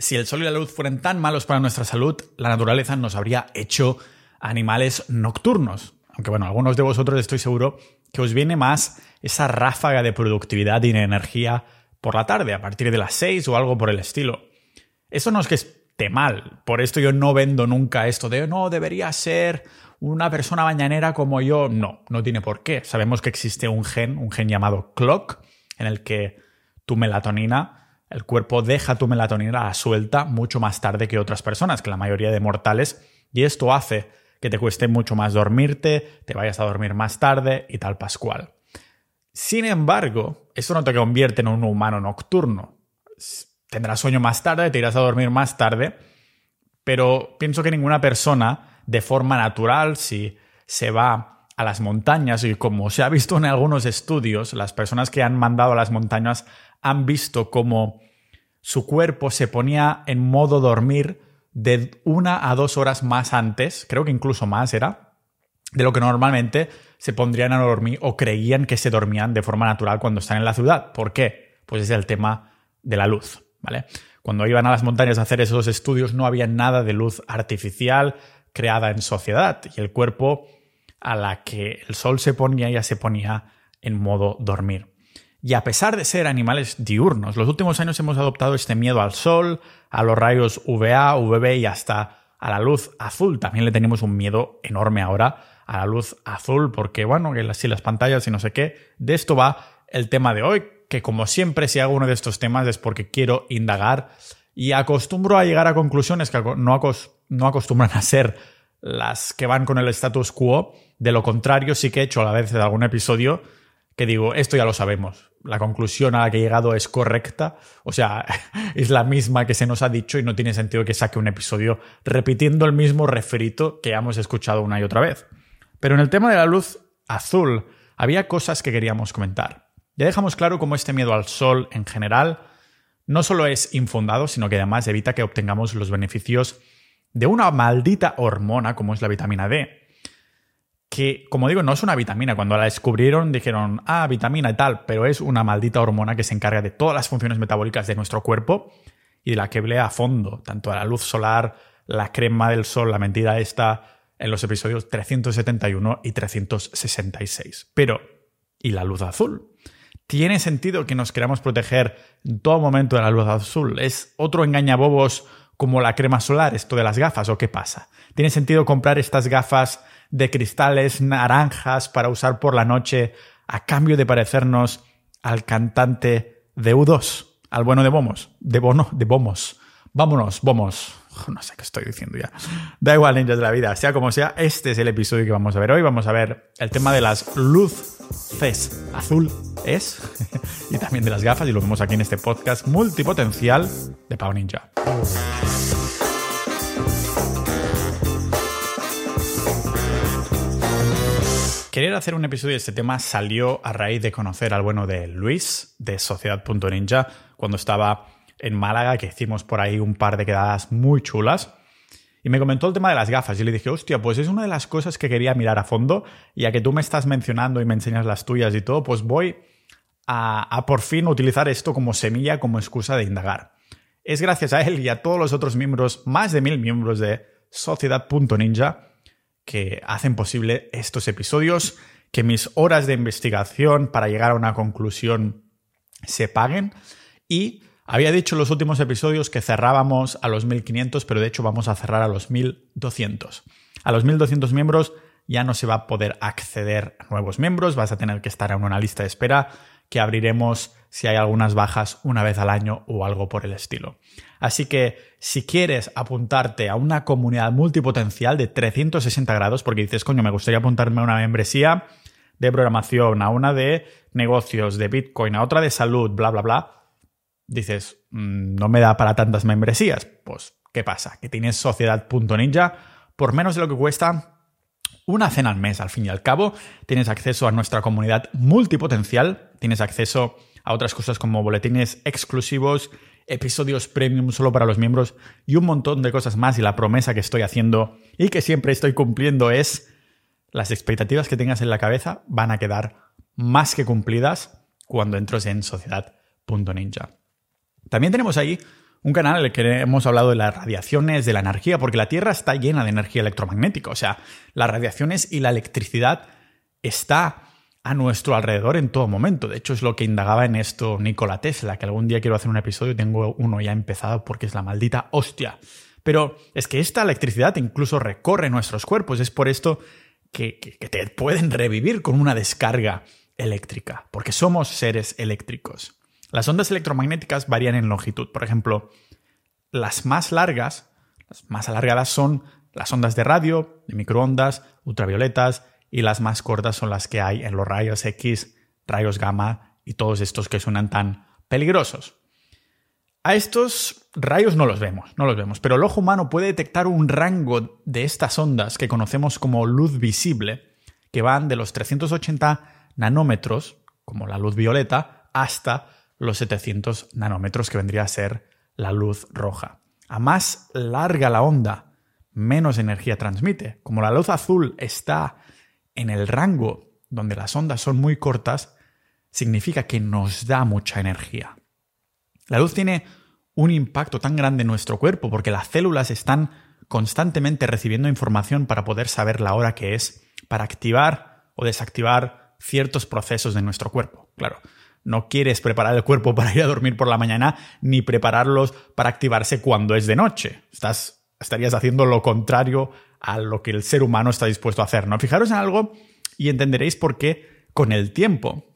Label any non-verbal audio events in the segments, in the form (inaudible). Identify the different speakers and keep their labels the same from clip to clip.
Speaker 1: Si el sol y la luz fueran tan malos para nuestra salud, la naturaleza nos habría hecho animales nocturnos. Aunque bueno, algunos de vosotros estoy seguro que os viene más esa ráfaga de productividad y de energía por la tarde, a partir de las 6 o algo por el estilo. Eso no es que esté mal, por esto yo no vendo nunca esto de no, debería ser una persona mañanera como yo. No, no tiene por qué. Sabemos que existe un gen, un gen llamado clock, en el que tu melatonina el cuerpo deja tu melatonina suelta mucho más tarde que otras personas, que la mayoría de mortales, y esto hace que te cueste mucho más dormirte, te vayas a dormir más tarde y tal pascual. Sin embargo, eso no te convierte en un humano nocturno. Tendrás sueño más tarde, te irás a dormir más tarde, pero pienso que ninguna persona, de forma natural, si se va a las montañas, y como se ha visto en algunos estudios, las personas que han mandado a las montañas han visto cómo su cuerpo se ponía en modo dormir de una a dos horas más antes, creo que incluso más era, de lo que normalmente se pondrían a dormir o creían que se dormían de forma natural cuando están en la ciudad. ¿Por qué? Pues es el tema de la luz, ¿vale? Cuando iban a las montañas a hacer esos estudios no había nada de luz artificial creada en sociedad y el cuerpo a la que el sol se ponía ya se ponía en modo dormir. Y a pesar de ser animales diurnos, los últimos años hemos adoptado este miedo al sol, a los rayos UVA, UVB y hasta a la luz azul. También le tenemos un miedo enorme ahora a la luz azul, porque bueno, que las pantallas y no sé qué. De esto va el tema de hoy, que como siempre si hago uno de estos temas es porque quiero indagar y acostumbro a llegar a conclusiones que no, no acostumbran a ser las que van con el status quo. De lo contrario, sí que he hecho a la vez de algún episodio que digo, esto ya lo sabemos, la conclusión a la que he llegado es correcta, o sea, (laughs) es la misma que se nos ha dicho y no tiene sentido que saque un episodio repitiendo el mismo refrito que hemos escuchado una y otra vez. Pero en el tema de la luz azul había cosas que queríamos comentar. Ya dejamos claro cómo este miedo al sol en general no solo es infundado, sino que además evita que obtengamos los beneficios de una maldita hormona como es la vitamina D que, como digo, no es una vitamina. Cuando la descubrieron dijeron, ah, vitamina y tal, pero es una maldita hormona que se encarga de todas las funciones metabólicas de nuestro cuerpo y de la que blea a fondo, tanto a la luz solar, la crema del sol, la mentira esta, en los episodios 371 y 366. Pero, ¿y la luz azul? ¿Tiene sentido que nos queramos proteger en todo momento de la luz azul? ¿Es otro engañabobos como la crema solar, esto de las gafas, o qué pasa? ¿Tiene sentido comprar estas gafas de cristales naranjas para usar por la noche a cambio de parecernos al cantante de U2, al bueno de Bomos, de Bono, de Bomos. Vámonos, Bomos. (laughs) No sé qué estoy diciendo ya. Da igual, ninjas de la vida. Sea como sea, este es el episodio que vamos a ver hoy. Vamos a ver el tema de las luces azul es (laughs) y también de las gafas y lo vemos aquí en este podcast multipotencial de Pau Ninja. Querer hacer un episodio de este tema salió a raíz de conocer al bueno de Luis de Sociedad.ninja cuando estaba en Málaga, que hicimos por ahí un par de quedadas muy chulas. Y me comentó el tema de las gafas y le dije, hostia, pues es una de las cosas que quería mirar a fondo, ya que tú me estás mencionando y me enseñas las tuyas y todo, pues voy a, a por fin utilizar esto como semilla, como excusa de indagar. Es gracias a él y a todos los otros miembros, más de mil miembros de Sociedad.ninja, que hacen posible estos episodios, que mis horas de investigación para llegar a una conclusión se paguen y había dicho en los últimos episodios que cerrábamos a los 1500, pero de hecho vamos a cerrar a los 1200. A los 1200 miembros ya no se va a poder acceder a nuevos miembros, vas a tener que estar en una lista de espera que abriremos si hay algunas bajas una vez al año o algo por el estilo. Así que si quieres apuntarte a una comunidad multipotencial de 360 grados, porque dices, coño, me gustaría apuntarme a una membresía de programación, a una de negocios, de Bitcoin, a otra de salud, bla, bla, bla, dices, mm, no me da para tantas membresías. Pues, ¿qué pasa? Que tienes sociedad.ninja por menos de lo que cuesta una cena al mes, al fin y al cabo. Tienes acceso a nuestra comunidad multipotencial, tienes acceso a otras cosas como boletines exclusivos, episodios premium solo para los miembros y un montón de cosas más. Y la promesa que estoy haciendo y que siempre estoy cumpliendo es las expectativas que tengas en la cabeza van a quedar más que cumplidas cuando entres en sociedad.ninja. También tenemos ahí Un canal en el que hemos hablado de las radiaciones, de la energía, porque la Tierra está llena de energía electromagnética. O sea, las radiaciones y la electricidad está a nuestro alrededor en todo momento. De hecho, es lo que indagaba en esto Nikola Tesla, que algún día quiero hacer un episodio, tengo uno ya empezado porque es la maldita hostia. Pero es que esta electricidad incluso recorre nuestros cuerpos, es por esto que, que te pueden revivir con una descarga eléctrica, porque somos seres eléctricos. Las ondas electromagnéticas varían en longitud. Por ejemplo, las más largas, las más alargadas son las ondas de radio, de microondas, ultravioletas y las más cortas son las que hay en los rayos X, rayos gamma y todos estos que suenan tan peligrosos. A estos rayos no los vemos, no los vemos, pero el ojo humano puede detectar un rango de estas ondas que conocemos como luz visible, que van de los 380 nanómetros, como la luz violeta, hasta los 700 nanómetros, que vendría a ser la luz roja. A más larga la onda, menos energía transmite. Como la luz azul está en el rango donde las ondas son muy cortas, significa que nos da mucha energía. La luz tiene un impacto tan grande en nuestro cuerpo porque las células están constantemente recibiendo información para poder saber la hora que es, para activar o desactivar ciertos procesos de nuestro cuerpo. Claro, no quieres preparar el cuerpo (laughs) para ir a dormir por la mañana ni prepararlos para activarse cuando es de noche. Estás, estarías haciendo lo contrario a lo que el ser humano está dispuesto a hacer. ¿no? Fijaros en algo y entenderéis por qué con el tiempo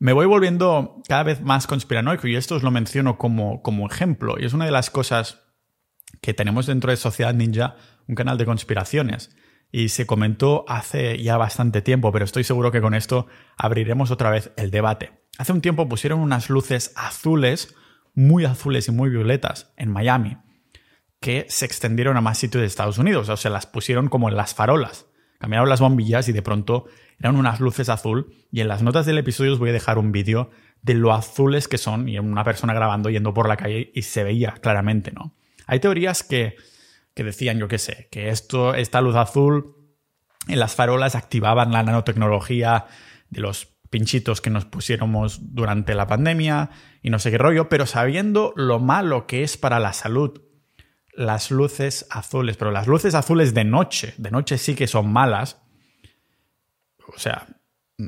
Speaker 1: me voy volviendo cada vez más conspiranoico y esto os lo menciono como, como ejemplo. Y es una de las cosas que tenemos dentro de Sociedad Ninja, un canal de conspiraciones. Y se comentó hace ya bastante tiempo, pero estoy seguro que con esto abriremos otra vez el debate. Hace un tiempo pusieron unas luces azules, muy azules y muy violetas, en Miami que se extendieron a más sitios de Estados Unidos, o sea, las pusieron como en las farolas. Cambiaron las bombillas y de pronto eran unas luces azul y en las notas del episodio os voy a dejar un vídeo de lo azules que son y una persona grabando yendo por la calle y se veía claramente, ¿no? Hay teorías que, que decían, yo qué sé, que esto, esta luz azul en las farolas activaban la nanotecnología de los pinchitos que nos pusiéramos durante la pandemia y no sé qué rollo, pero sabiendo lo malo que es para la salud las luces azules, pero las luces azules de noche, de noche sí que son malas. O sea,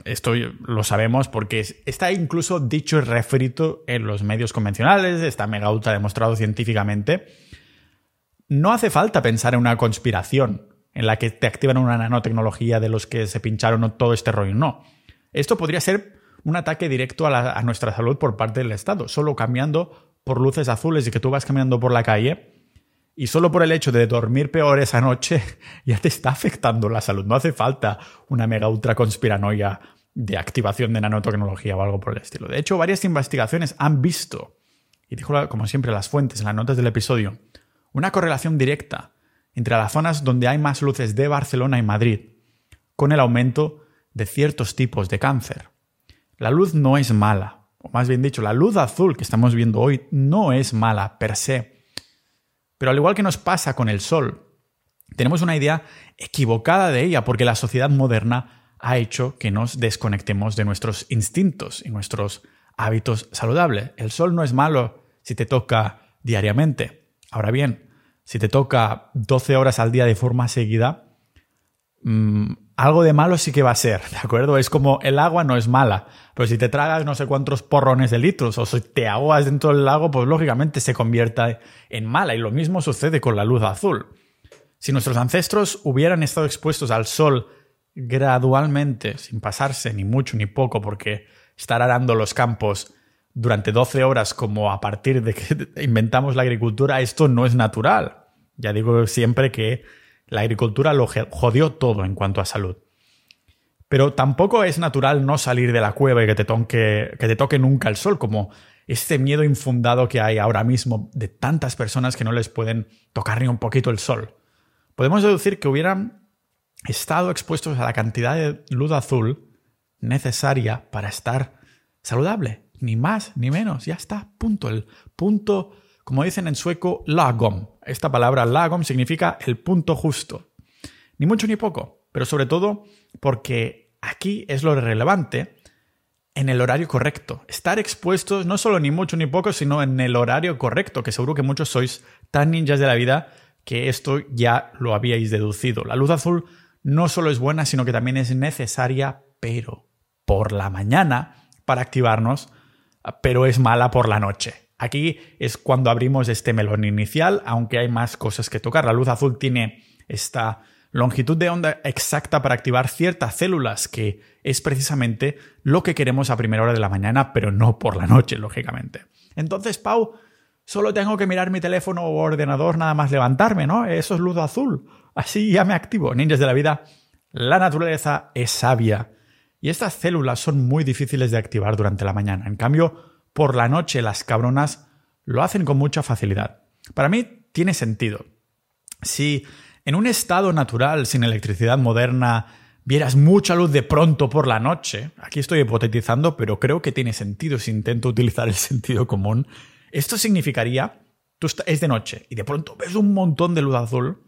Speaker 1: esto lo sabemos porque está incluso dicho y refrito en los medios convencionales, está mega ultra demostrado científicamente. No hace falta pensar en una conspiración en la que te activan una nanotecnología de los que se pincharon todo este rollo. No. Esto podría ser un ataque directo a, a nuestra salud por parte del Estado, solo cambiando por luces azules y que tú vas caminando por la calle y solo por el hecho de dormir peor esa noche (laughs) ya te está afectando la salud. No hace falta una mega ultra conspiranoia de activación de nanotecnología o algo por el estilo. De hecho, varias investigaciones han visto, y dijo como siempre las fuentes en las notas del episodio, una correlación directa entre las zonas donde hay más luces de Barcelona y Madrid con el aumento de ciertos tipos de cáncer. La luz no es mala, o más bien dicho, la luz azul que estamos viendo hoy no es mala per se pero al igual que nos pasa con el sol, tenemos una idea equivocada de ella porque la sociedad moderna ha hecho que nos desconectemos de nuestros instintos y nuestros hábitos saludables. El sol no es malo si te toca diariamente. Ahora bien, si te toca 12 horas al día de forma seguida, mm, algo de malo sí que va a ser, ¿de acuerdo? Es como el agua no es mala, pero si te tragas no sé cuántos porrones de litros o si te ahogas dentro del lago, pues lógicamente se convierta en mala. Y lo mismo sucede con la luz azul. Si nuestros ancestros hubieran estado expuestos al sol gradualmente, sin pasarse ni mucho ni poco, porque estar arando los campos durante 12 horas como a partir de que (laughs) inventamos la agricultura, esto no es natural. Ya digo siempre que la agricultura lo jodió todo en cuanto a salud. Pero tampoco es natural no salir de la cueva y que te, toque, nunca el sol, como este miedo infundado que hay ahora mismo de tantas personas que no les pueden tocar ni un poquito el sol. Podemos deducir que hubieran estado expuestos a la cantidad de luz azul necesaria para estar saludable. Ni más ni menos. Ya está. Punto. El punto como dicen en sueco, lagom. Esta palabra lagom significa el punto justo. Ni mucho ni poco, pero sobre todo porque aquí es lo relevante en el horario correcto. Estar expuestos no solo ni mucho ni poco, sino en el horario correcto, que seguro que muchos sois tan ninjas de la vida que esto ya lo habíais deducido. La luz azul no solo es buena, sino que también es necesaria, pero por la mañana para activarnos, pero es mala por la noche. Aquí es cuando abrimos este melón inicial, aunque hay más cosas que tocar. La luz azul tiene esta longitud de onda exacta para activar ciertas células, que es precisamente lo que queremos a primera hora de la mañana, pero no por la noche, lógicamente. Entonces, Pau, solo tengo que mirar mi teléfono o ordenador nada más levantarme, ¿no? Eso es luz azul. Así ya me activo. Ninjas de la vida, la naturaleza es sabia. Y estas células son muy difíciles de activar durante la mañana. En cambio, por la noche las cabronas lo hacen con mucha facilidad. Para mí tiene sentido. Si en un estado natural, sin electricidad moderna, vieras mucha luz de pronto por la noche, aquí estoy hipotetizando, pero creo que tiene sentido si intento utilizar el (laughs) sentido común, esto significaría, tú es de noche y de pronto ves un montón de luz azul,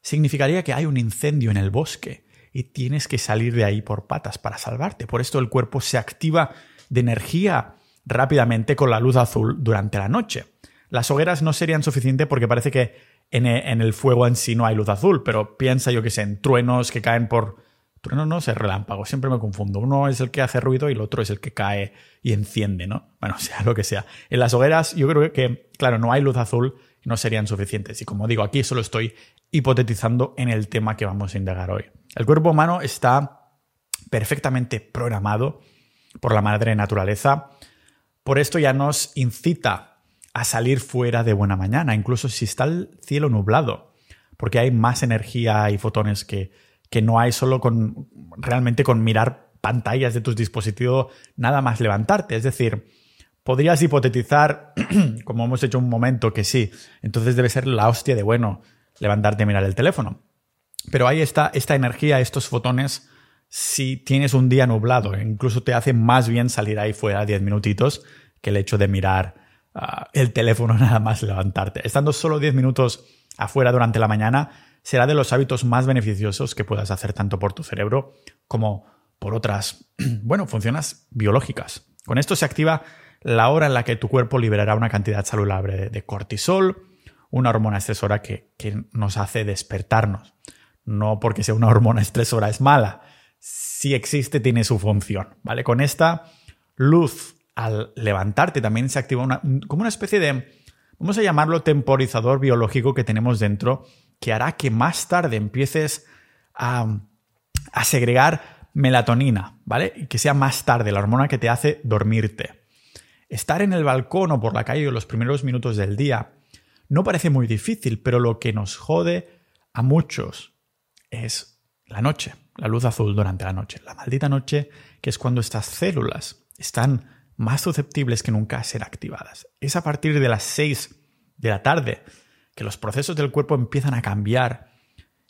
Speaker 1: significaría que hay un incendio en el bosque y tienes que salir de ahí por patas para salvarte. Por esto el cuerpo se activa de energía rápidamente con la luz azul durante la noche. Las hogueras no serían suficientes porque parece que en el fuego en sí no hay luz azul, pero piensa yo que sé, en truenos que caen por... Truenos no sé, relámpagos, siempre me confundo. Uno es el que hace ruido y el otro es el que cae y enciende, ¿no? Bueno, (laughs) sea lo que sea. En las hogueras yo creo que, claro, no hay luz azul no serían suficientes. Y como digo, aquí solo estoy hipotetizando en el tema que vamos a indagar hoy. El cuerpo humano está perfectamente programado por la madre naturaleza por esto ya nos incita a salir fuera de buena mañana, incluso si está el cielo nublado, porque hay más energía y fotones que, que no hay solo con realmente con mirar pantallas de tus dispositivos, nada más levantarte. Es decir, podrías hipotetizar, (clears throat) como hemos hecho un momento, que sí, entonces debe ser la hostia de bueno levantarte y mirar el teléfono. Pero ahí está esta energía, estos fotones si tienes un día nublado. Incluso te hace más bien salir ahí fuera 10 minutitos que el hecho de mirar ah, el teléfono (laughs) nada más levantarte. Estando solo 10 minutos afuera durante la mañana será de los hábitos más beneficiosos que puedas hacer tanto por tu cerebro como por otras, (clears throat) bueno, funciones biológicas. Con esto se activa la hora en la que tu cuerpo liberará una cantidad saludable de cortisol, una hormona estresora que, que nos hace despertarnos. No porque sea una hormona estresora es mala, si existe, tiene su función, ¿vale? Con esta luz al levantarte también se activa una, como una especie de, vamos a llamarlo temporizador biológico que tenemos dentro, que hará que más tarde empieces a, a segregar melatonina, ¿vale? Y que sea más tarde la hormona que te hace dormirte. Estar en el balcón o por la calle los primeros minutos del día no parece muy difícil, pero lo que nos jode a muchos es la noche la luz azul durante la noche. La maldita noche, que es cuando estas células están más susceptibles que nunca a ser activadas. Es a partir de las 6 de la tarde que los procesos del cuerpo empiezan a cambiar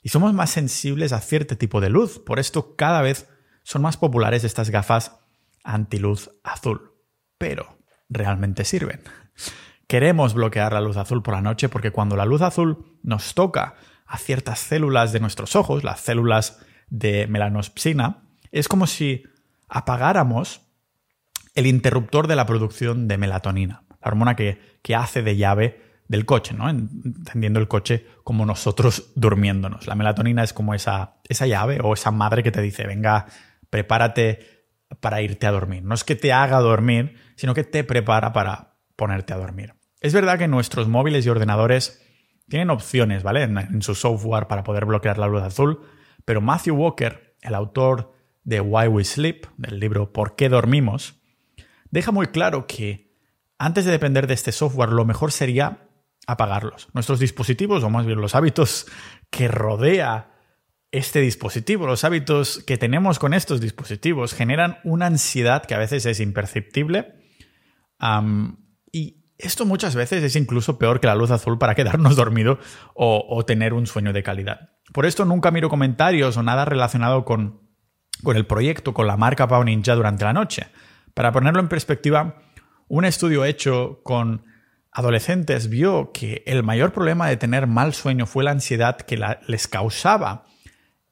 Speaker 1: y somos más sensibles a cierto tipo de luz. Por esto cada vez son más populares estas gafas antiluz azul. Pero, ¿realmente sirven? Queremos bloquear la luz azul por la noche porque cuando la luz azul nos toca a ciertas células de nuestros ojos, las células de melanospsina, es como si apagáramos el interruptor de la producción de melatonina, la hormona que, que hace de llave del coche, ¿no? Entendiendo el coche como nosotros durmiéndonos. La melatonina es como esa, esa llave o esa madre que te dice, venga, prepárate para irte a dormir. No es que te haga dormir, sino que te prepara para ponerte a dormir. Es verdad que nuestros móviles y ordenadores tienen opciones, ¿vale? en su software para poder bloquear la luz azul, pero Matthew Walker, el autor de Why We Sleep, del libro ¿Por qué dormimos?, deja muy claro que antes de depender de este software, lo mejor sería apagarlos. Nuestros dispositivos, o más bien los hábitos que rodea este dispositivo, los hábitos que tenemos con estos dispositivos, generan una ansiedad que a veces es imperceptible. y esto muchas veces es incluso peor que la luz azul para quedarnos (laughs) dormido o tener un sueño de calidad. Por esto nunca miro comentarios o nada relacionado con, con el proyecto, con la marca Pau Ninja durante la noche. Para ponerlo en perspectiva, un estudio hecho con adolescentes vio que el mayor problema de tener mal sueño fue la ansiedad que les causaba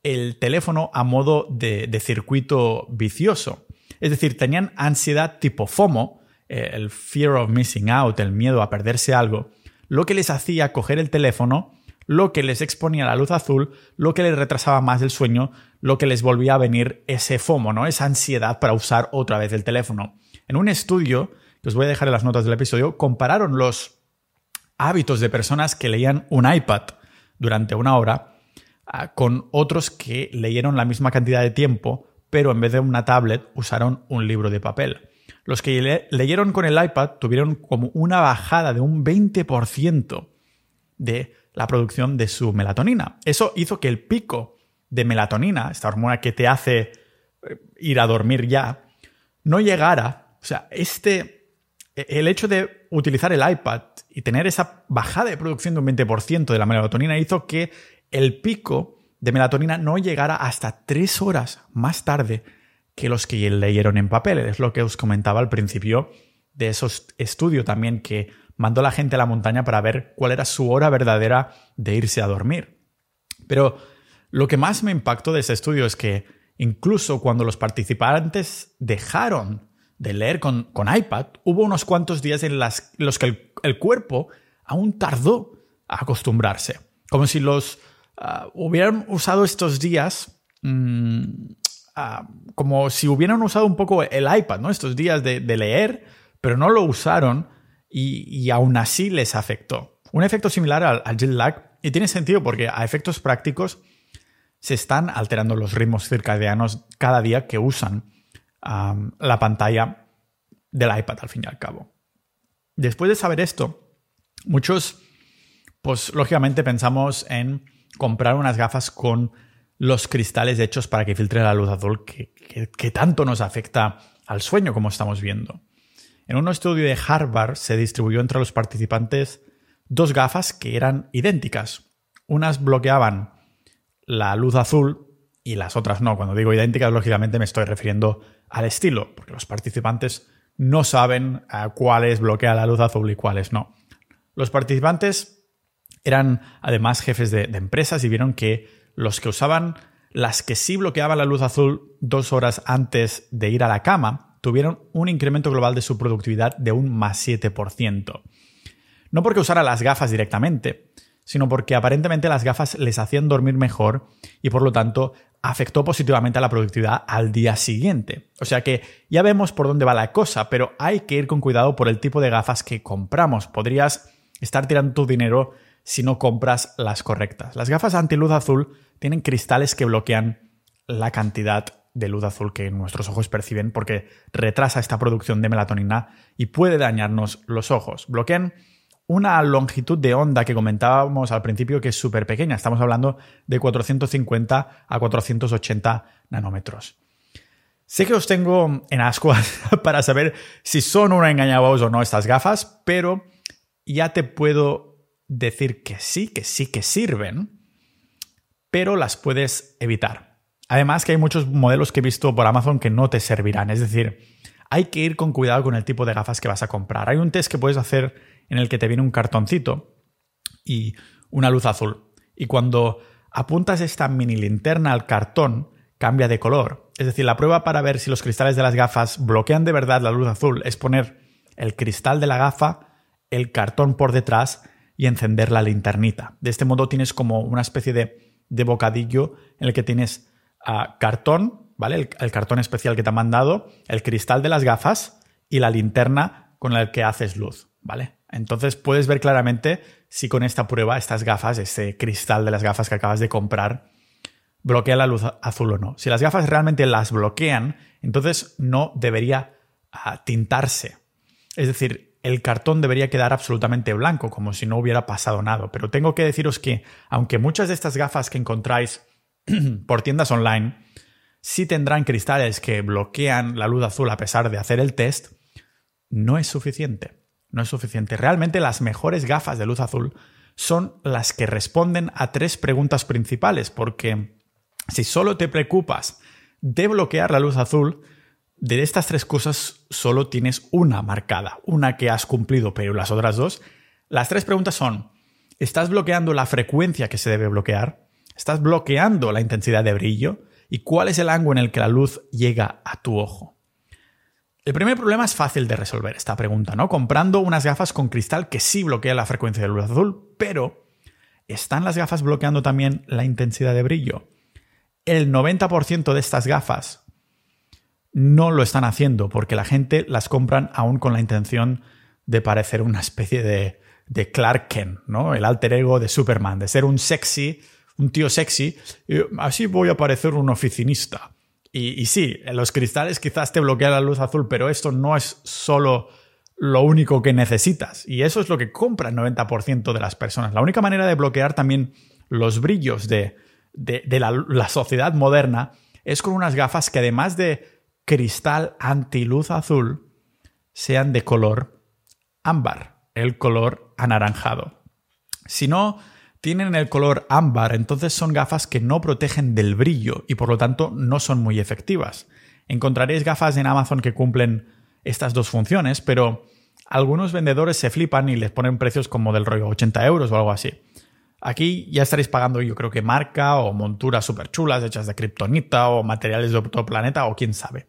Speaker 1: el teléfono a modo de, circuito vicioso. Es decir, tenían ansiedad tipo FOMO, eh, el fear of missing out, el miedo a perderse algo, lo que les hacía coger el teléfono, lo que les exponía la luz azul, lo que les retrasaba más el sueño, lo que les volvía a venir ese FOMO, ¿no? Esa ansiedad para usar otra vez el teléfono. En un estudio, que os voy a dejar en las notas del episodio, compararon los hábitos de personas que leían un iPad durante una hora ah, con otros que leyeron la misma cantidad de tiempo, pero en vez de una tablet usaron un libro de papel. Los que leyeron con el iPad tuvieron como una bajada de un 20% de la producción de su melatonina. Eso hizo que el pico de melatonina, esta hormona que te hace eh, ir a dormir ya, no llegara. O sea, este, e, el hecho de utilizar el iPad y tener esa bajada de producción de un 20% de la melatonina hizo que el pico de melatonina no llegara hasta tres horas más tarde que los que leyeron en papel. Es lo que os comentaba al principio de esos estudios también que mandó la gente a la montaña para ver cuál era su hora verdadera de irse a dormir. Pero lo que más me impactó de ese estudio es que incluso cuando los participantes dejaron de leer con, iPad, hubo unos cuantos días en los que el, cuerpo aún tardó a acostumbrarse. Como si los ah, hubieran usado estos días mm, ah, como si hubieran usado un poco el iPad, ¿no? Estos días de, leer, pero no lo usaron y, aún así les afectó. Un efecto similar al, al jet lag y tiene sentido porque a efectos prácticos se están alterando los ritmos circadianos cada día que usan la pantalla del iPad al fin y al cabo. Después de saber esto, muchos, pues lógicamente pensamos en comprar unas gafas con los cristales hechos para que filtre la luz azul que, que, tanto nos afecta al sueño, como estamos viendo. En un estudio de Harvard se distribuyó entre los participantes dos gafas que eran idénticas. Unas bloqueaban la luz azul y las otras no. Cuando digo idénticas, lógicamente me estoy refiriendo al estilo, porque los participantes no saben a cuáles bloquea la luz azul y cuáles no. Los participantes eran además jefes de, empresas y vieron que los que usaban las que sí bloqueaban la luz azul dos horas antes de ir a la cama tuvieron un incremento global de su productividad de un más 7%. No porque usara las gafas directamente, sino porque aparentemente las gafas les hacían dormir mejor y por lo tanto afectó positivamente a la productividad al día siguiente. O sea que ya vemos por dónde va la cosa, pero hay que ir con cuidado por el tipo de gafas que compramos. Podrías estar tirando tu dinero si no compras las correctas. Las gafas anti-luz azul tienen cristales que bloquean la cantidad de luz azul que nuestros ojos perciben porque retrasa esta producción de melatonina y puede dañarnos los ojos. Bloquean una longitud de onda que comentábamos al principio que es súper pequeña. Estamos hablando de 450 a 480 nanómetros. Sé que os tengo en ascuas (laughs) para saber si son una engañados o no estas gafas, pero ya te puedo decir que sí, que sí que sirven, pero las puedes evitar. Además que hay muchos modelos que he visto por Amazon que no te servirán, es decir, hay que ir con cuidado con el tipo de gafas que vas a comprar. Hay un test que puedes hacer en el que te viene un cartoncito y una luz azul. Y cuando apuntas esta mini linterna al cartón, cambia de color. Es decir, la prueba para ver si los cristales de las gafas bloquean de verdad la luz azul es poner el cristal de la gafa, el cartón por detrás y encender la linternita. De este modo tienes como una especie de, de bocadillo en el que tienes cartón, ¿vale? El, cartón especial que te ha mandado, el cristal de las gafas y la linterna con la que haces luz, ¿vale? Entonces puedes ver claramente si con esta prueba estas gafas, este cristal de las gafas que acabas de comprar, bloquea la luz azul o no. Si las gafas realmente las bloquean, entonces no debería ah, tintarse. Es decir, el cartón debería quedar absolutamente blanco, como si no hubiera pasado nada. Pero tengo que deciros que, aunque muchas de estas gafas que encontráis (clears throat) por tiendas online sí tendrán cristales que bloquean la luz azul a pesar de hacer el test, no es suficiente no es suficiente. Realmente las mejores gafas de luz azul son las que responden a tres preguntas principales, porque si solo te preocupas de bloquear la luz azul, de estas tres cosas solo tienes una marcada, una que has cumplido, pero las otras dos, las tres preguntas son, ¿estás bloqueando la frecuencia que se debe bloquear? ¿Estás bloqueando la intensidad de brillo? ¿Y cuál es el ángulo en el que la luz llega a tu ojo? El primer problema es fácil de resolver esta pregunta, ¿no? Comprando unas gafas con cristal que sí bloquean la frecuencia de luz azul, pero ¿están las gafas bloqueando también la intensidad de brillo? El 90% de estas gafas no lo están haciendo porque la gente las compran aún con la intención de parecer una especie de, de Clark Kent, ¿no? El alter ego de Superman, de ser un sexy, un tío sexy, así voy a parecer un oficinista. Y, sí, los cristales quizás te bloquean la luz azul, pero esto no es solo lo único que necesitas. Y eso es lo que compra el 90% de las personas. La única manera de bloquear también los brillos de, de, la, la sociedad moderna es con unas gafas que además de cristal antiluz azul, sean de color ámbar, el color anaranjado. Si no tienen el color ámbar, entonces son gafas que no protegen del brillo y por lo tanto no son muy efectivas. Encontraréis gafas en Amazon que cumplen estas dos funciones, pero algunos vendedores se flipan y les ponen precios como del rollo 80 euros o algo así. Aquí ya estaréis pagando yo creo que marca o monturas súper chulas hechas de kriptonita o materiales de otro planeta o quién sabe.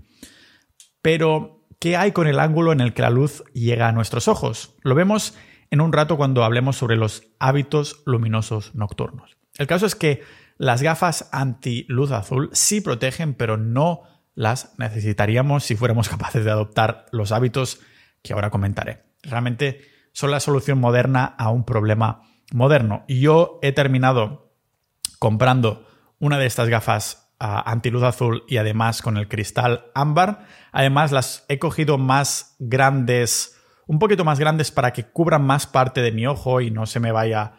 Speaker 1: Pero, ¿qué hay con el ángulo en el que la luz llega a nuestros ojos? Lo vemos en un rato cuando hablemos sobre los hábitos luminosos nocturnos. El caso es que las gafas anti-luz azul sí protegen, pero no las necesitaríamos si fuéramos (laughs) capaces de adoptar los hábitos que ahora comentaré. Realmente son la solución moderna a un problema moderno. Y yo he terminado comprando una de estas gafas antiluz azul y además con el cristal ámbar. Además las he cogido más grandes, un poquito más grandes para que cubran más parte de mi ojo y no se me vaya,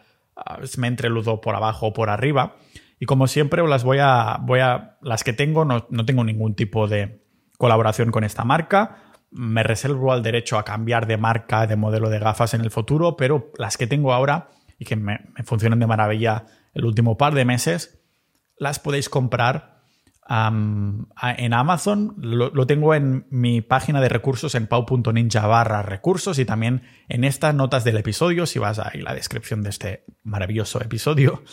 Speaker 1: se me entre luz por abajo o por arriba. Y como siempre las voy a, voy a, las que tengo no, no tengo ningún tipo de colaboración con esta marca. Me reservo el derecho a cambiar de marca, de modelo de gafas en el futuro, pero las que tengo ahora y que me, me funcionan de maravilla el último par de meses, las podéis comprar en Amazon. Lo, tengo en mi página de recursos en pau.ninja barra recursos y también en estas notas del episodio. Si vas a la descripción de este maravilloso episodio,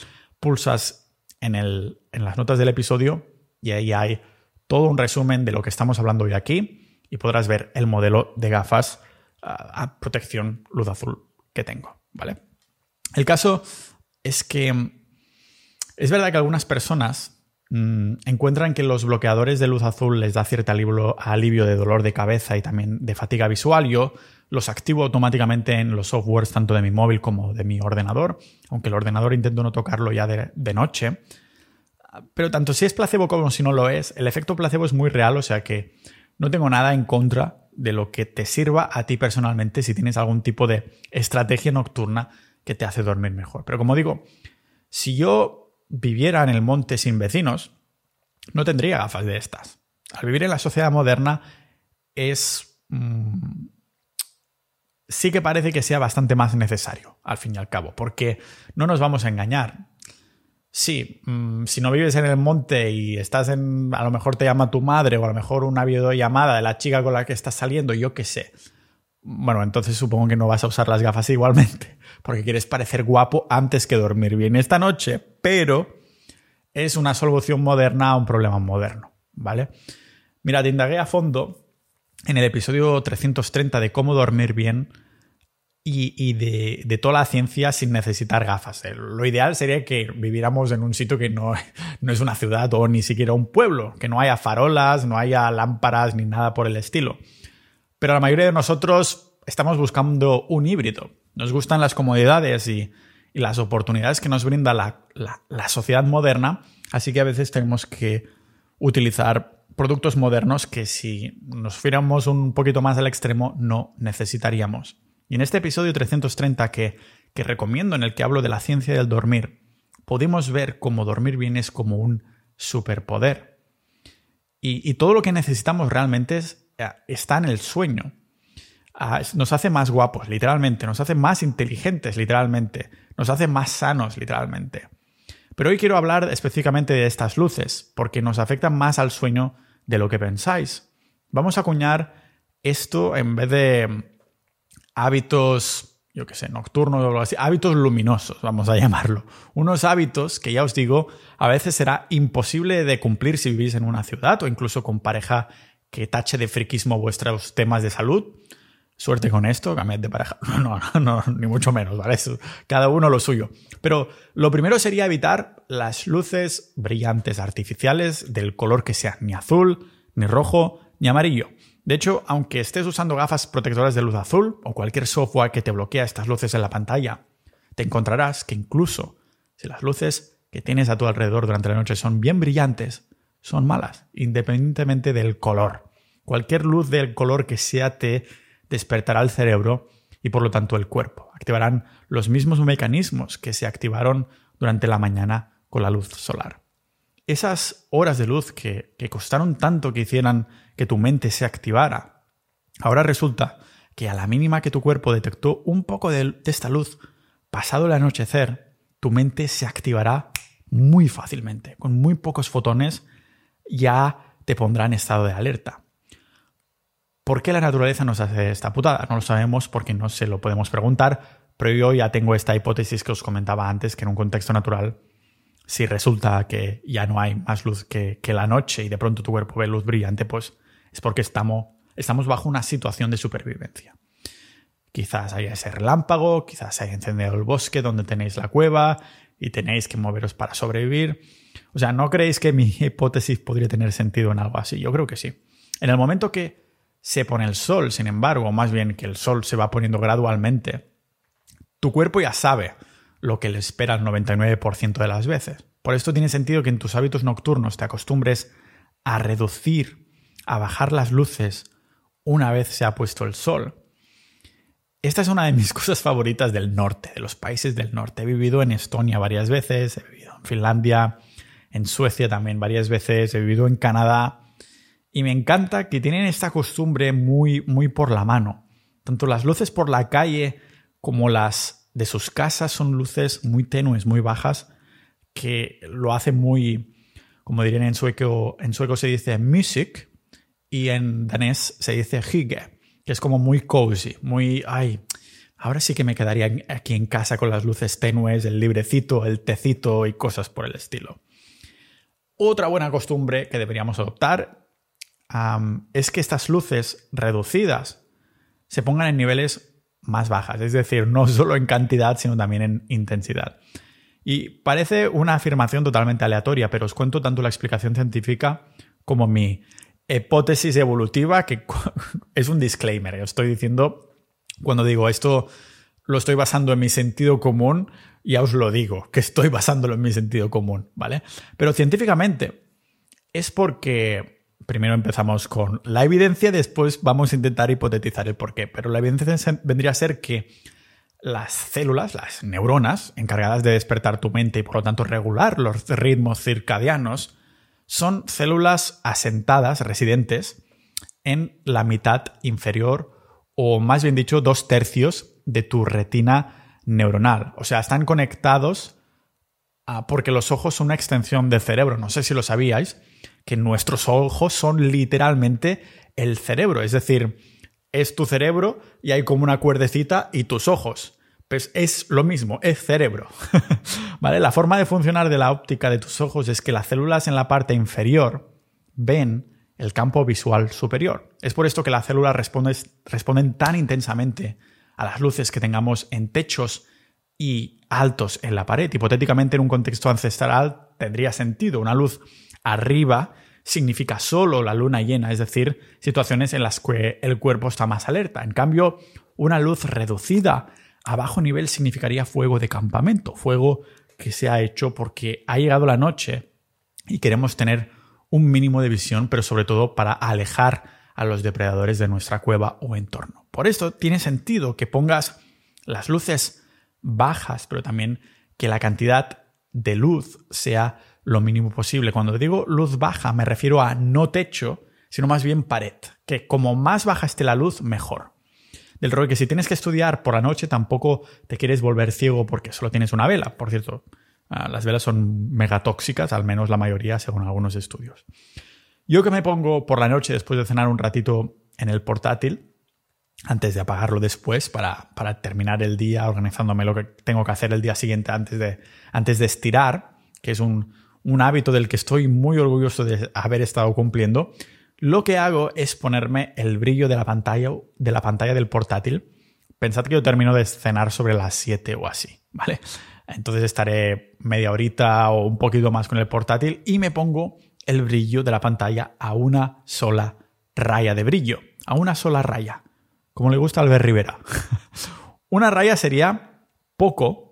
Speaker 1: pulsas en, el, en las notas del episodio y ahí hay todo un resumen de lo que estamos hablando hoy aquí y podrás ver el modelo de gafas a protección luz azul que tengo, ¿vale? El caso es que es verdad que algunas personas mm, encuentran que los bloqueadores de luz azul les da cierto alivio, de dolor de cabeza y también de fatiga visual. Yo los activo automáticamente en los softwares tanto de mi móvil como de mi ordenador, aunque el ordenador intento no tocarlo ya de noche. Pero tanto si es placebo como si no lo es, el efecto placebo es muy real, o sea que no tengo nada en contra de lo que te sirva a ti personalmente si tienes algún tipo de estrategia nocturna que te hace dormir mejor. Pero como digo, si yo viviera en el monte sin vecinos, no tendría gafas de estas. Al vivir en la sociedad moderna es... Mm, sí que parece que sea bastante más necesario, al fin y al cabo, porque no nos vamos a engañar. Sí, mm, si no vives en el monte y estás en... a lo mejor te llama tu madre o a lo mejor una videollamada de la chica con la que estás saliendo, yo qué sé. Bueno, entonces supongo que no vas a usar las gafas igualmente, (laughs) porque quieres parecer guapo antes que dormir bien esta noche, pero es una solución moderna a un problema moderno, ¿vale? Mira, te indagué a fondo en el episodio 330 de cómo dormir bien y, de, toda la ciencia sin necesitar gafas. Eh, lo ideal sería que viviéramos en un sitio que no, (laughs) no es una ciudad o ni siquiera un pueblo, que no haya farolas, no haya lámparas ni nada por el estilo. Pero la mayoría de nosotros estamos buscando un híbrido. Nos gustan las comodidades y, las oportunidades que nos brinda la, sociedad moderna, así que a veces tenemos que utilizar productos modernos que si nos fuéramos un poquito más al extremo no necesitaríamos. Y en este episodio 330 que, que recomiendo, en el que hablo de la ciencia del dormir, podemos ver cómo dormir bien es como un superpoder. Y, todo lo que necesitamos realmente es está en el sueño. Ah, nos hace más guapos, literalmente, nos hace más inteligentes, literalmente, nos hace más sanos, literalmente. Pero hoy quiero hablar específicamente de estas luces, porque nos afectan más al sueño de lo que pensáis. Vamos a acuñar esto en vez de hábitos, yo qué sé, nocturnos o algo así, hábitos luminosos, vamos a (laughs) llamarlo. Unos hábitos que ya os digo, a veces será imposible de cumplir si vivís en una ciudad o incluso con pareja que tache de friquismo vuestros temas de salud, suerte con esto, cambiad de pareja. (laughs) No, no, no, ni mucho menos, ¿vale? cada uno lo suyo. Pero lo primero sería evitar las luces brillantes artificiales del color que sea, ni azul, ni rojo, ni amarillo. De hecho, aunque estés usando gafas protectoras de luz azul o cualquier software que te bloquea estas luces en la pantalla, te encontrarás que incluso si las luces que tienes a tu alrededor durante la noche son bien brillantes, son malas, independientemente del color. Cualquier luz del color que sea te despertará el cerebro y por lo tanto el cuerpo. Activarán los mismos mecanismos que se activaron durante la mañana con la luz solar. Esas horas de luz que, costaron tanto que hicieran que tu mente se activara. Ahora resulta que a la mínima que tu cuerpo detectó un poco de, esta luz, pasado el anochecer, tu mente se activará muy fácilmente. Con muy pocos fotones ya te pondrá en estado de alerta. ¿Por qué la naturaleza nos hace esta putada? No lo sabemos porque no se lo podemos preguntar, pero yo ya tengo esta hipótesis que os comentaba antes, que en un contexto natural si resulta que ya no hay más luz que, la noche y de pronto tu cuerpo ve luz brillante, pues es porque estamos, estamos bajo una situación de supervivencia. Quizás haya ese relámpago, quizás haya encendido el bosque donde tenéis la cueva y tenéis que moveros para sobrevivir. O sea, ¿no creéis que mi hipótesis podría tener sentido en algo así? Yo creo que sí. En el momento que se pone el sol, sin embargo, más bien que el sol se va poniendo gradualmente, tu cuerpo ya sabe lo que le espera el 99% de las veces. Por esto tiene sentido que en tus hábitos nocturnos te acostumbres a reducir a bajar las luces una vez se ha puesto el sol. Esta es una de mis (laughs) cosas favoritas del norte, de los países del norte. He vivido en Estonia varias veces, he vivido en Finlandia, en Suecia también varias veces, he vivido en Canadá y me encanta que tienen esta costumbre muy muy por la mano. Tanto las luces por la calle como las de sus casas son luces muy tenues, muy bajas que lo hace muy como dirían en sueco, en sueco se dice music, y en danés se dice hygge, que es como muy cozy, muy, ay, ahora sí que me quedaría aquí en casa con las luces tenues, el librecito, el tecito y cosas por el estilo. Otra buena costumbre que deberíamos adoptar es que estas luces reducidas se pongan en niveles más bajas, es decir, no (laughs) solo en cantidad, sino también en intensidad. Y parece una afirmación totalmente aleatoria, pero os cuento tanto la explicación científica como mi hipótesis evolutiva, que (laughs) es un disclaimer. Estoy diciendo, cuando digo esto, lo estoy basando en mi sentido común, ya os lo digo, que estoy basándolo en mi sentido común, ¿vale? Pero científicamente es porque primero empezamos con la evidencia, después vamos a intentar hipotetizar el porqué. Pero la evidencia vendría a ser que las células, las neuronas, encargadas de despertar tu mente y por lo tanto regular los ritmos circadianos, son células asentadas, residentes, en la mitad inferior, o más bien dicho, dos tercios de tu retina neuronal. O sea, están conectados porque los ojos son una extensión del cerebro. No sé si lo sabíais, que nuestros ojos son literalmente el cerebro. Es decir, es tu cerebro y hay como una cuerdecita y tus ojos. Pues es lo mismo, es cerebro. (laughs) ¿Vale? La forma de funcionar de la óptica de tus ojos es que las células en la parte inferior ven el campo visual superior. Es por esto que las células responden tan intensamente a las luces que tengamos en techos y altos en la pared. Hipotéticamente, en un contexto ancestral, tendría sentido. Una luz arriba significa solo la luna llena, es decir, situaciones en las que el cuerpo está más alerta. En cambio, una luz reducida a bajo nivel significaría fuego de campamento, fuego que se ha hecho porque ha llegado la noche y queremos tener un mínimo de visión, pero sobre todo para alejar a los depredadores de nuestra cueva o entorno. Por esto tiene sentido que pongas las luces bajas, pero también que la cantidad de luz sea lo mínimo posible. Cuando digo luz baja me refiero a no techo, sino más bien pared, que como más baja esté la luz, mejor del rol que si tienes que estudiar por la noche tampoco te quieres volver ciego porque solo tienes una vela. Por cierto, ah, las velas son megatóxicas, al menos la mayoría según algunos estudios. Yo que me pongo por la noche después de cenar un ratito en el portátil, antes de apagarlo después, para, para terminar el día organizándome lo que tengo que hacer el día siguiente antes de, antes de estirar, que es un, un hábito del que estoy muy orgulloso de haber estado cumpliendo, lo que hago es ponerme el brillo de la pantalla, de la pantalla del portátil. Pensad que yo termino de cenar sobre las 7 o así, ¿vale? Entonces estaré media horita o un poquito más con el portátil y me pongo el brillo de la pantalla a una sola raya de brillo, a una sola raya, como le gusta a Albert Rivera. (laughs) una raya sería poco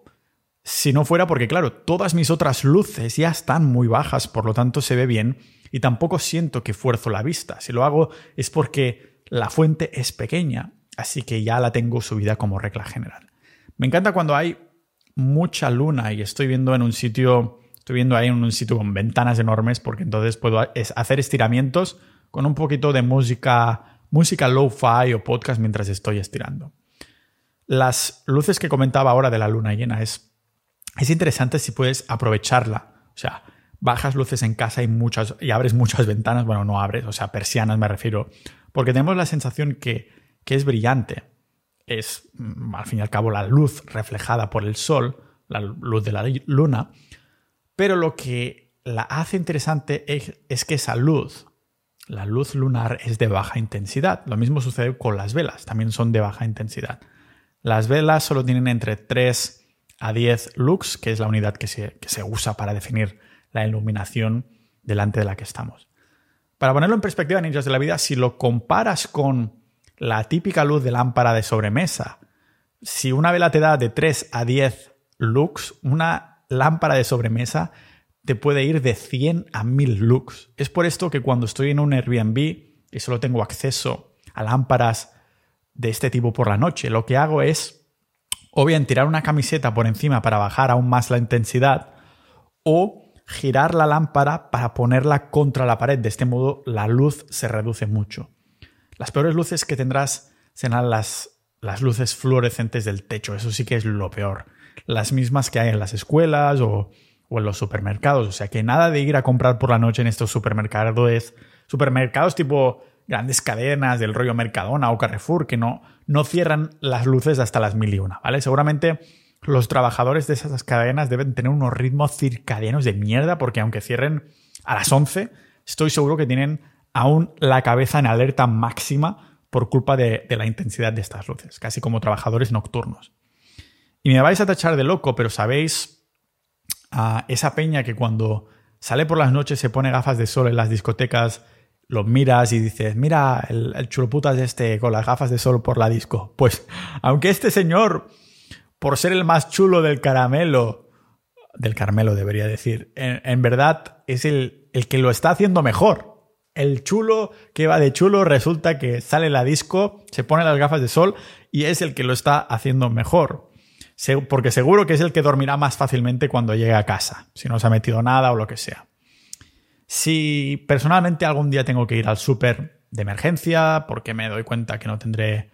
Speaker 1: si no fuera porque, claro, todas mis otras luces ya están muy bajas, por lo tanto se ve bien y tampoco siento que fuerzo la vista. Si lo hago es porque la fuente es pequeña, así que ya la tengo subida como regla general. Me encanta cuando hay mucha luna y estoy viendo en un sitio, estoy viendo ahí en un sitio con ventanas enormes porque entonces puedo hacer estiramientos con un poquito de música, música low-fi o podcast mientras estoy estirando. Las luces que comentaba ahora de la luna llena es, es interesante si puedes aprovecharla. O sea, bajas luces en casa y, muchas, abres muchas ventanas, bueno, no abres, o sea, persianas me refiero, porque tenemos la sensación que, que es brillante es, mm, al fin y al cabo, la luz reflejada por el sol, la luz de la luna, pero lo que la hace interesante es, que esa luz, la luz lunar, es de baja intensidad. Lo mismo sucede con las velas, también son de baja intensidad. Las velas solo tienen entre 3 a 10 lux, que es la unidad que se, que se usa para definir la iluminación delante de la que estamos. Para ponerlo en perspectiva, ninjas de la vida, si lo comparas con la típica luz de lámpara de sobremesa. Si una vela te da de 3 a 10 lux, una lámpara de sobremesa te puede ir de 100 a 1000 lux. Es por esto que cuando estoy en un Airbnb y solo tengo acceso a lámparas de este tipo por la noche, lo que hago es o bien tirar una camiseta por encima para bajar aún más la intensidad o girar la lámpara para ponerla contra la pared. De este modo la luz se reduce mucho. Las peores luces que tendrás serán las, las luces fluorescentes del techo, eso sí que es lo peor. Las mismas que hay en las escuelas o, o en los supermercados. O sea que nada de ir a comprar por la noche en estos supermercados, supermercados tipo grandes cadenas del rollo Mercadona o Carrefour que no, no cierran las luces hasta las mil y una, ¿vale? Seguramente los trabajadores de esas cadenas deben tener unos ritmos circadianos de mierda porque aunque cierren a las 11, estoy seguro que tienen aún la cabeza en alerta máxima por culpa de, la intensidad de estas luces, casi como trabajadores nocturnos. Y me vais a tachar de loco, pero sabéis a esa peña que cuando sale por las noches se pone gafas de sol en las discotecas, lo miras y dices, mira el, el chuloputas este con las gafas de sol por la disco. Pues, aunque este señor, por ser el más chulo del caramelo, del caramelo debería decir, en, verdad es el, el que lo está haciendo mejor el chulo que va de chulo resulta que sale la disco, se pone las gafas de sol y es el que lo está haciendo mejor. Porque seguro que es el que dormirá más fácilmente cuando llegue a casa, si no se ha metido nada o lo que sea. Si personalmente algún día tengo que ir al súper de emergencia porque me doy cuenta que no tendré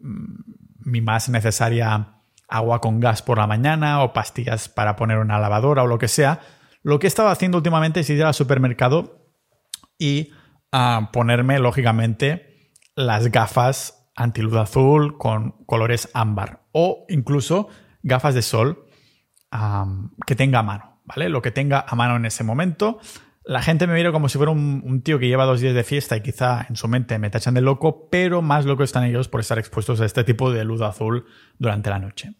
Speaker 1: mm, mi más necesaria agua con gas por la mañana o pastillas para poner una lavadora o lo que sea, lo que he estado haciendo últimamente es ir al supermercado y ah, ponerme, lógicamente, las gafas antiluz azul con colores ámbar o incluso gafas de sol que tenga a mano, ¿vale? Lo que tenga a mano en ese momento. La gente me mira como si fuera un, tío que lleva dos días de fiesta y quizá en su mente me tachan de loco, pero más loco están ellos por estar expuestos a este tipo de luz azul durante la noche.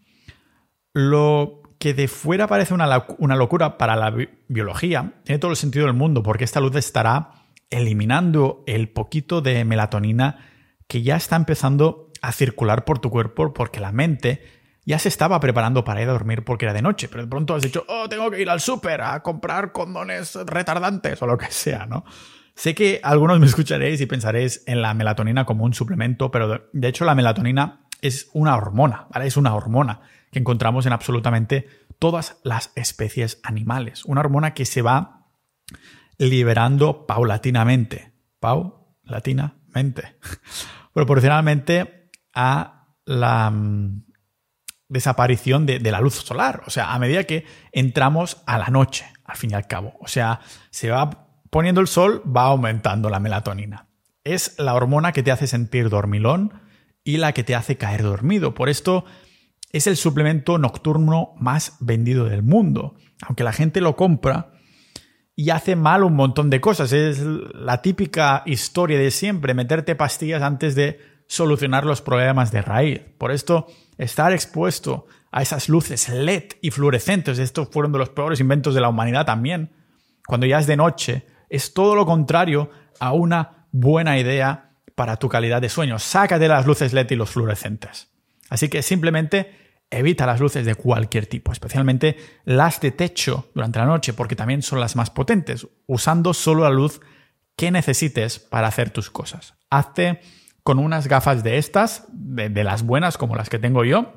Speaker 1: Lo que de fuera parece una locura para la biología tiene todo el sentido del mundo porque esta luz estará eliminando el poquito de melatonina que ya está empezando a circular por tu cuerpo porque la mente ya se estaba preparando para ir a dormir porque era de noche, pero de pronto has dicho, oh, tengo que ir al súper a comprar condones retardantes o lo que sea, ¿no? Sé que algunos me escucharéis y pensaréis en la melatonina como un suplemento, pero de hecho la melatonina es una hormona, ¿vale? Es una hormona que encontramos en absolutamente todas las especies animales. Una hormona que se va liberando paulatinamente, paulatinamente, (laughs) proporcionalmente a la mm, desaparición de, la luz solar. O sea, a medida que entramos a la noche, al fin y al cabo. O sea, se va poniendo el sol, va aumentando la melatonina. Es la hormona que te hace sentir dormilón y la que te hace caer dormido. Por esto es el suplemento nocturno más vendido del mundo. Aunque la gente lo compra, y hace mal un montón de cosas. Es la típica historia de siempre, meterte pastillas antes de solucionar los problemas de raíz. Por esto, estar expuesto a esas luces LED y fluorescentes, estos fueron de los peores inventos de la humanidad también, cuando ya es de noche, es todo lo contrario a una buena idea para tu calidad de sueño. Sácate las luces LED y los fluorescentes. Así que simplemente evita las luces de cualquier tipo, especialmente las de techo durante la noche, porque también son las más potentes, usando solo la luz que necesites para hacer tus cosas. Hazte con unas gafas de estas, de, las buenas como las que tengo yo.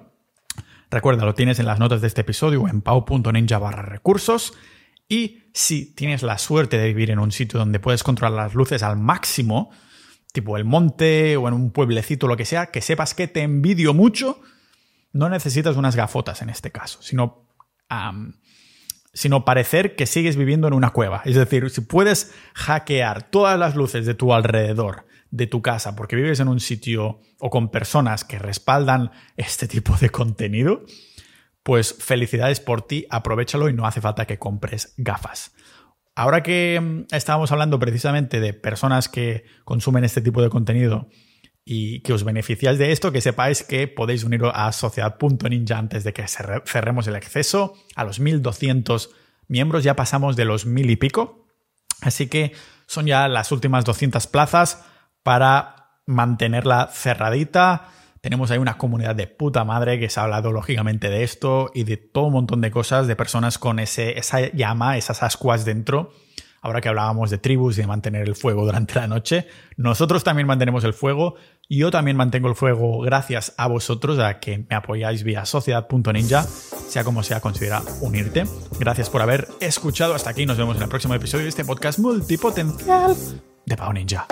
Speaker 1: Recuerda, lo tienes en las notas de este episodio en pau.ninja barra recursos. Y si tienes la suerte de vivir en un sitio donde puedes controlar las luces al máximo, tipo el monte o en un pueblecito, lo que sea, que sepas que te envidio mucho, no necesitas unas gafotas en este caso, sino, sino parecer que sigues viviendo en una cueva. Es decir, si puedes hackear todas las luces de tu alrededor, de tu casa, porque vives en un sitio o con personas que respaldan este tipo de contenido, pues felicidades por ti, aprovechalo y no hace falta que compres gafas. Ahora que mm, estábamos hablando precisamente de personas que consumen este tipo de contenido y que os beneficiáis de esto, que sepáis que podéis uniros a sociedad.ninja antes de que cerremos el acceso a los 1200 miembros. Ya pasamos de los mil y pico. Así que son ya las últimas 200 plazas para mantenerla cerradita. Tenemos ahí una comunidad de puta madre que se ha hablado lógicamente de esto y de todo un montón de cosas, de personas con ese, esa llama, esas ascuas dentro ahora que hablábamos de tribus y de mantener el fuego durante la noche, nosotros también mantenemos el fuego. Yo también mantengo el fuego gracias a vosotros, a que me apoyáis vía sociedad.ninja, sea como sea, considera unirte. Gracias por haber escuchado hasta aquí. Nos vemos en el próximo episodio de este podcast multipotencial de Pau Ninja.